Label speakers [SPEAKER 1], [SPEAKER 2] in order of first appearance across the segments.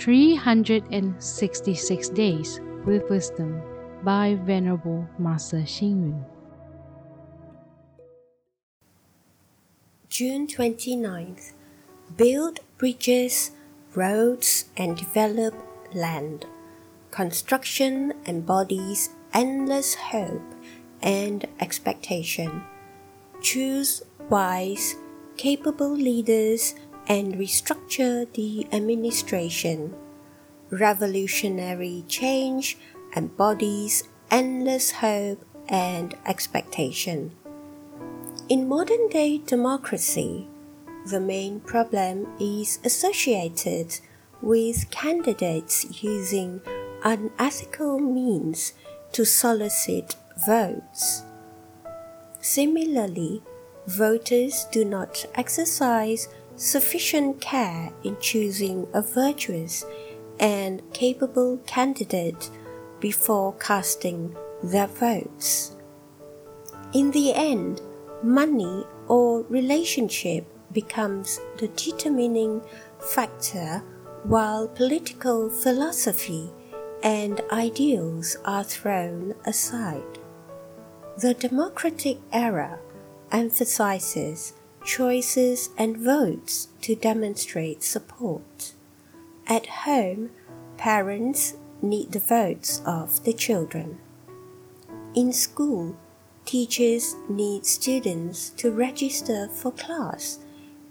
[SPEAKER 1] 366 Days with Wisdom by Venerable Master Xing Yun.
[SPEAKER 2] June 29th. Build bridges, roads, and develop land. Construction embodies endless hope and expectation. Choose wise, capable leaders and restructure the administration. Revolutionary change embodies endless hope and expectation. In modern day democracy, the main problem is associated with candidates using unethical means to solicit votes. Similarly, voters do not exercise sufficient care in choosing a virtuous and capable candidate before casting their votes. In the end, money or relationship becomes the determining factor while political philosophy and ideals are thrown aside. The democratic era emphasizes choices and votes to demonstrate support. At home, parents need the votes of the children. In school, teachers need students to register for class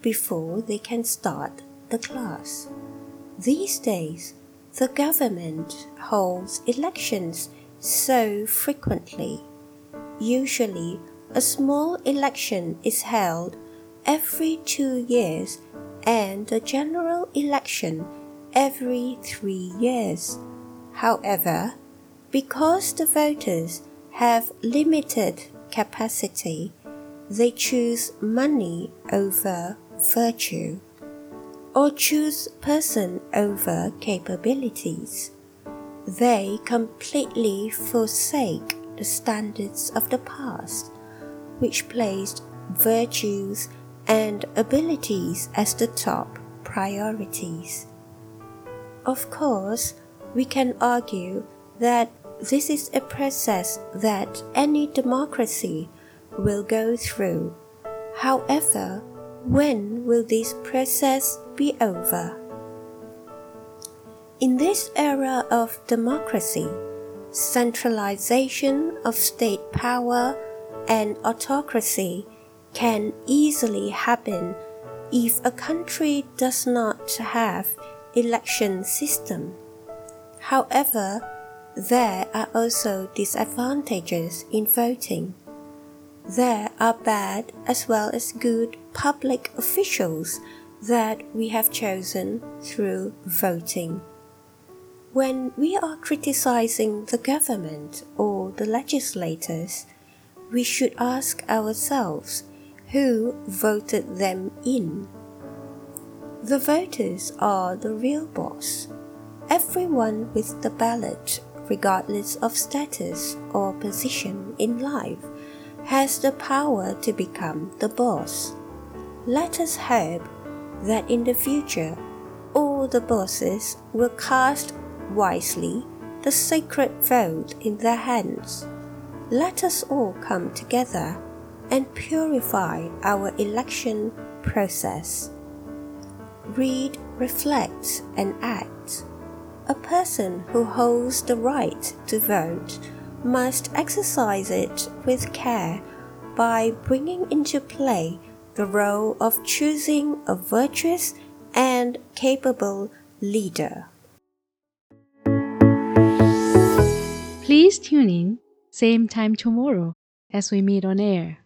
[SPEAKER 2] before they can start the class. These days, the government holds elections so frequently. Usually, a small election is held every two years and a general election every three years. However, because the voters have limited capacity, they choose money over virtue or choose person over capabilities. They completely forsake the standards of the past, which placed virtues and abilities as the top priorities. Of course, we can argue that this is a process that any democracy will go through. However, when will this process be over? In this era of democracy, centralization of state power and autocracy can easily happen if a country does not have election system. However, there are also disadvantages in voting. There are bad as well as good public officials that we have chosen through voting. When we are criticizing the government or the legislators, we should ask ourselves who voted them in. The voters are the real boss. Everyone with the ballot, regardless of status or position in life, has the power to become the boss. Let us hope that in the future all the bosses will cast wisely the sacred vote in their hands. Let us all come together and purify our election process. Read, reflect, and act. A person who holds the right to vote must exercise it with care by bringing into play the role of choosing a virtuous and capable leader.
[SPEAKER 1] Please tune in, same time tomorrow as we meet on air.